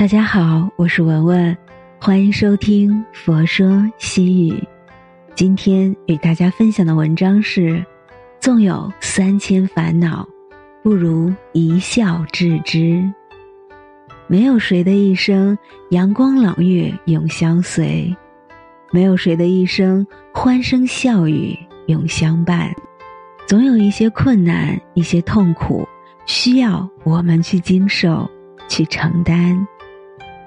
大家好，我是文文，欢迎收听《佛说西语》。今天与大家分享的文章是：纵有三千烦恼，不如一笑置之。没有谁的一生阳光朗月永相随，没有谁的一生欢声笑语永相伴。总有一些困难，一些痛苦，需要我们去经受，去承担。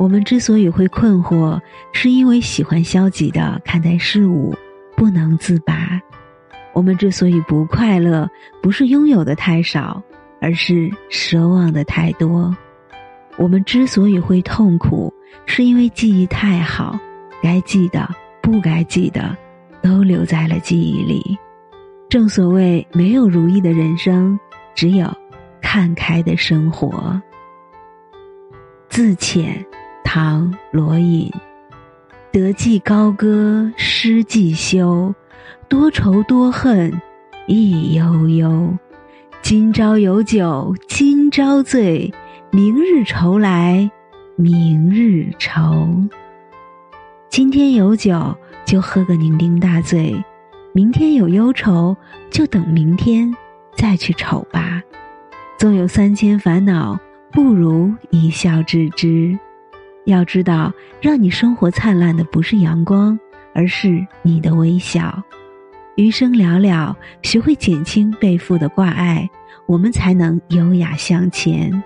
我们之所以会困惑，是因为喜欢消极的看待事物，不能自拔；我们之所以不快乐，不是拥有的太少，而是奢望的太多；我们之所以会痛苦，是因为记忆太好，该记的、不该记的，都留在了记忆里。正所谓，没有如意的人生，只有看开的生活。自遣，唐·罗隐。得既高歌失既休，多愁多恨亦悠悠。今朝有酒今朝醉，明日愁来明日愁。今天有酒，就喝个酩酊大醉。明天有忧愁，就等明天再去愁吧。纵有三千烦恼，不如一笑置之。要知道，让你生活灿烂的不是阳光，而是你的微笑。余生寥寥，学会减轻背负的挂碍，我们才能优雅向前。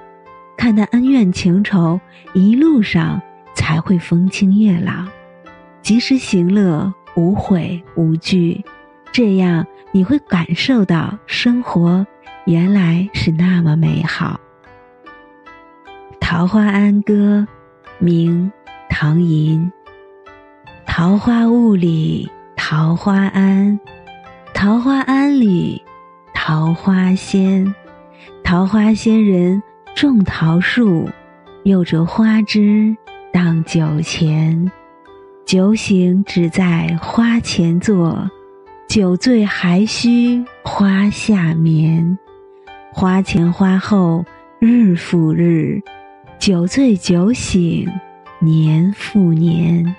看淡恩怨情仇，一路上才会风清月朗。及时行乐，无悔无惧。这样你会感受到生活原来是那么美好。《桃花庵歌》，明，唐寅。桃花坞里桃花庵，桃花庵里桃花仙。桃花仙人种桃树，又折花枝当酒钱。酒醒只在花前坐。酒醉还需花下眠，花前花后日复日，酒醉酒醒年复年。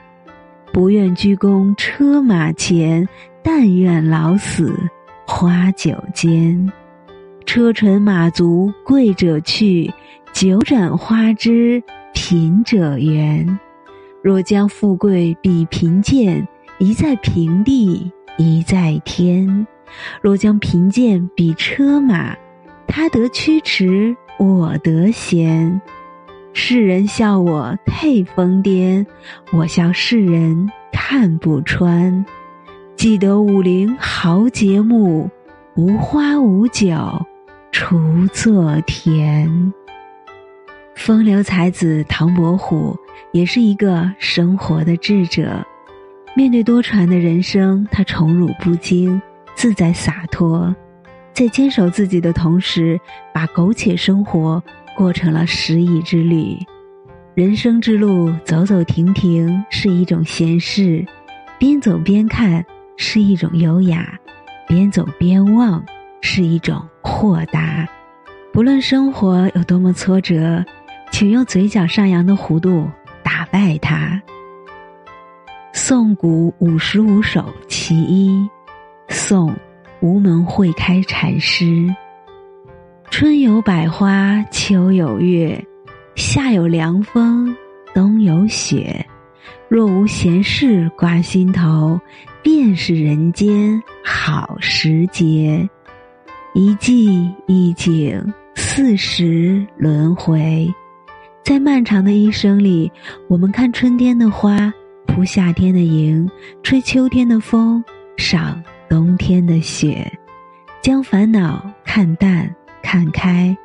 不愿鞠躬车马前，但愿老死花酒间。车尘马足贵者去，酒盏花枝贫者圆。若将富贵比贫贱，一在平地。一在天，若将贫贱比车马，他得驱驰，我得闲。世人笑我太疯癫，我笑世人看不穿。记得武陵豪杰墓，无花无酒锄作田。风流才子唐伯虎也是一个生活的智者。面对多舛的人生，他宠辱不惊，自在洒脱，在坚守自己的同时，把苟且生活过成了诗意之旅。人生之路，走走停停是一种闲适，边走边看是一种优雅，边走边望是一种豁达。不论生活有多么挫折，请用嘴角上扬的弧度打败它。宋古五十五首其一，宋，无门会开禅师。春有百花，秋有月，夏有凉风，冬有雪。若无闲事挂心头，便是人间好时节。一季一景，四时轮回。在漫长的一生里，我们看春天的花。铺夏天的萤，吹秋天的风，赏冬天的雪，将烦恼看淡看开，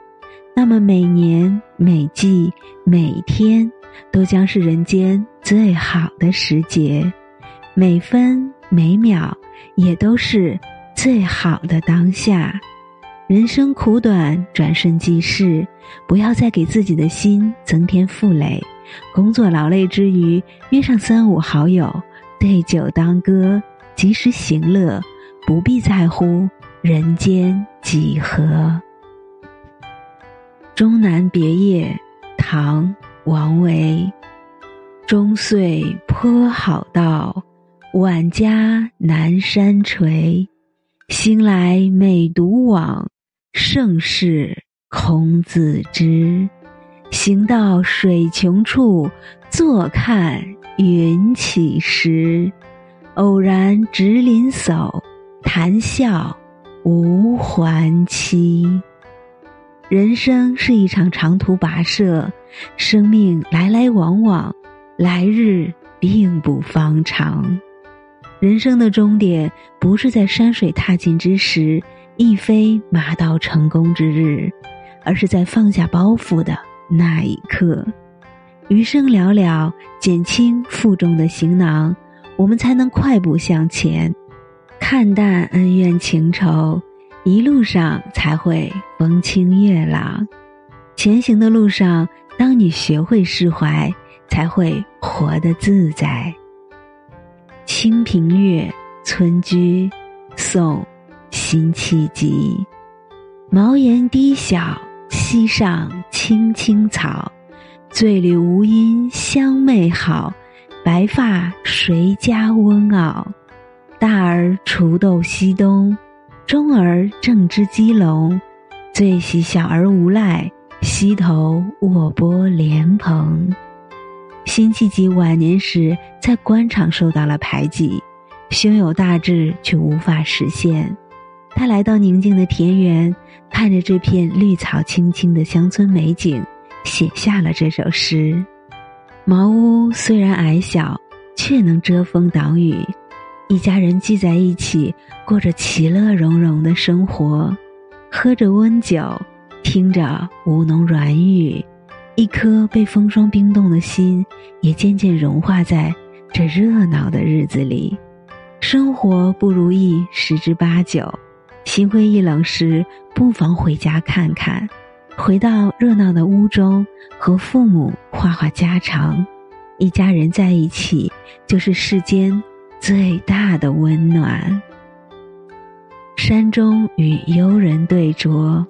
那么每年每季每天都将是人间最好的时节，每分每秒也都是最好的当下。人生苦短，转瞬即逝，不要再给自己的心增添负累。工作劳累之余，约上三五好友，对酒当歌，及时行乐，不必在乎人间几何。《终南别业》唐·王维。终岁颇好道，晚家南山陲。兴来每独往，盛世空自知。行到水穷处，坐看云起时。偶然值林叟，谈笑无还期。人生是一场长途跋涉，生命来来往往。来日并不方长，人生的终点不是在山水踏尽之时，亦非马到成功之日，而是在放下包袱的那一刻。余生寥寥，减轻负重的行囊，我们才能快步向前，看淡恩怨情仇，一路上才会风清月朗。前行的路上，当你学会释怀。才会活得自在。《清平乐·村居》宋·辛弃疾。茅檐低小，溪上青青草。醉里吴音相媚好，白发谁家翁媪？大儿锄豆溪东，中儿正织鸡笼。最喜小儿无赖，溪头卧剥莲蓬。辛弃疾晚年时在官场受到了排挤，胸有大志却无法实现。他来到宁静的田园，看着这片绿草青青的乡村美景，写下了这首诗。茅屋虽然矮小，却能遮风挡雨。一家人聚在一起，过着其乐融融的生活，喝着温酒，听着吴侬软语。一颗被风霜冰冻的心，也渐渐融化在这热闹的日子里。生活不如意十之八九，心灰意冷时，不妨回家看看，回到热闹的屋中，和父母话话家常。一家人在一起，就是世间最大的温暖。山中与幽人对酌，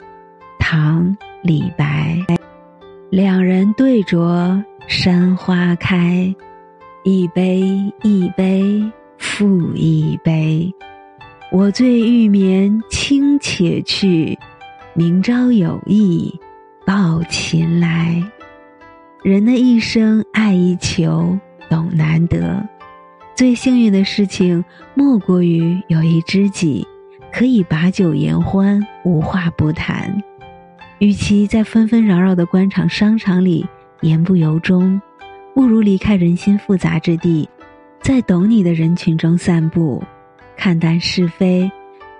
唐·李白。两人对酌山花开，一杯一杯复一杯。我醉欲眠卿且去，明朝有意抱琴来。人的一生爱一求，懂难得。最幸运的事情，莫过于有一知己，可以把酒言欢，无话不谈。与其在纷纷扰扰的官场商场里言不由衷，不如离开人心复杂之地，在懂你的人群中散步，看淡是非，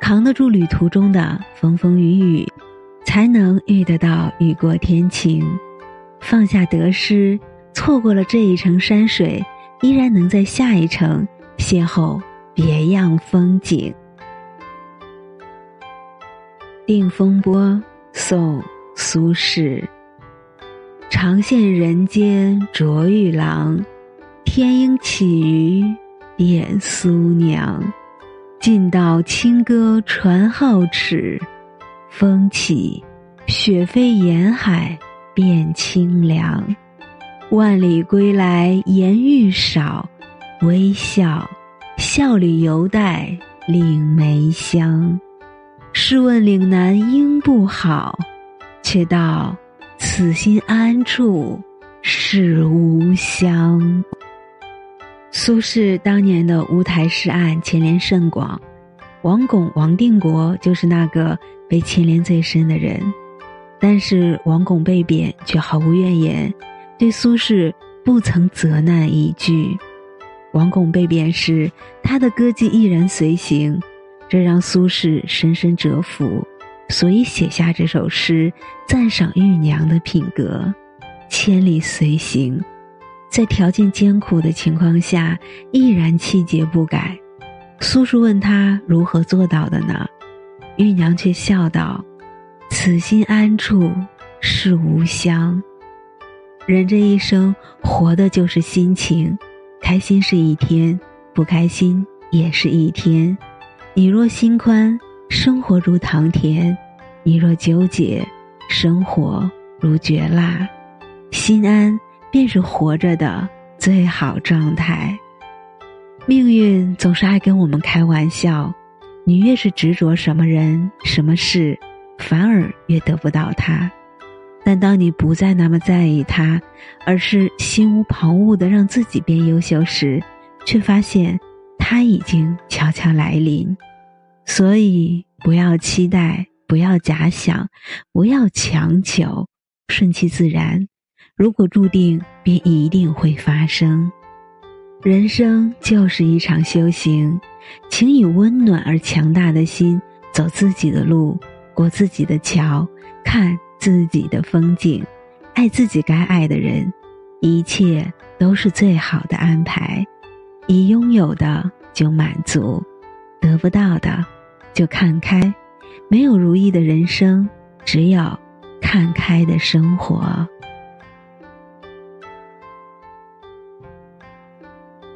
扛得住旅途中的风风雨雨，才能遇得到雨过天晴。放下得失，错过了这一程山水，依然能在下一程邂逅别样风景。定风波，宋。苏轼。长羡人间卓玉郎，天应起于点苏娘。尽道清歌传皓齿，风起，雪飞沿海变清凉。万里归来颜愈少，微笑，笑里犹带岭梅香。试问岭南应不好？却道此心安处是吾乡。苏轼当年的乌台诗案牵连甚广，王巩、王定国就是那个被牵连最深的人。但是王巩被贬却毫无怨言，对苏轼不曾责难一句。王巩被贬时，他的歌妓毅然随行，这让苏轼深深折服。所以写下这首诗，赞赏玉娘的品格。千里随行，在条件艰苦的情况下，毅然气节不改。苏轼问他如何做到的呢？玉娘却笑道：“此心安处是吾乡。”人这一生，活的就是心情。开心是一天，不开心也是一天。你若心宽。生活如糖甜，你若纠结，生活如绝辣。心安便是活着的最好状态。命运总是爱跟我们开玩笑，你越是执着什么人、什么事，反而越得不到他。但当你不再那么在意他，而是心无旁骛的让自己变优秀时，却发现它已经悄悄来临。所以，不要期待，不要假想，不要强求，顺其自然。如果注定，便一定会发生。人生就是一场修行，请以温暖而强大的心走自己的路，过自己的桥，看。自己的风景，爱自己该爱的人，一切都是最好的安排。已拥有的就满足，得不到的就看开。没有如意的人生，只有看开的生活。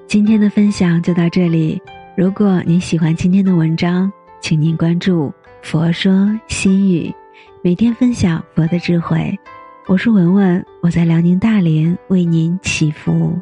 今天的分享就到这里。如果您喜欢今天的文章，请您关注“佛说心语”。每天分享佛的智慧，我是文文，我在辽宁大连为您祈福。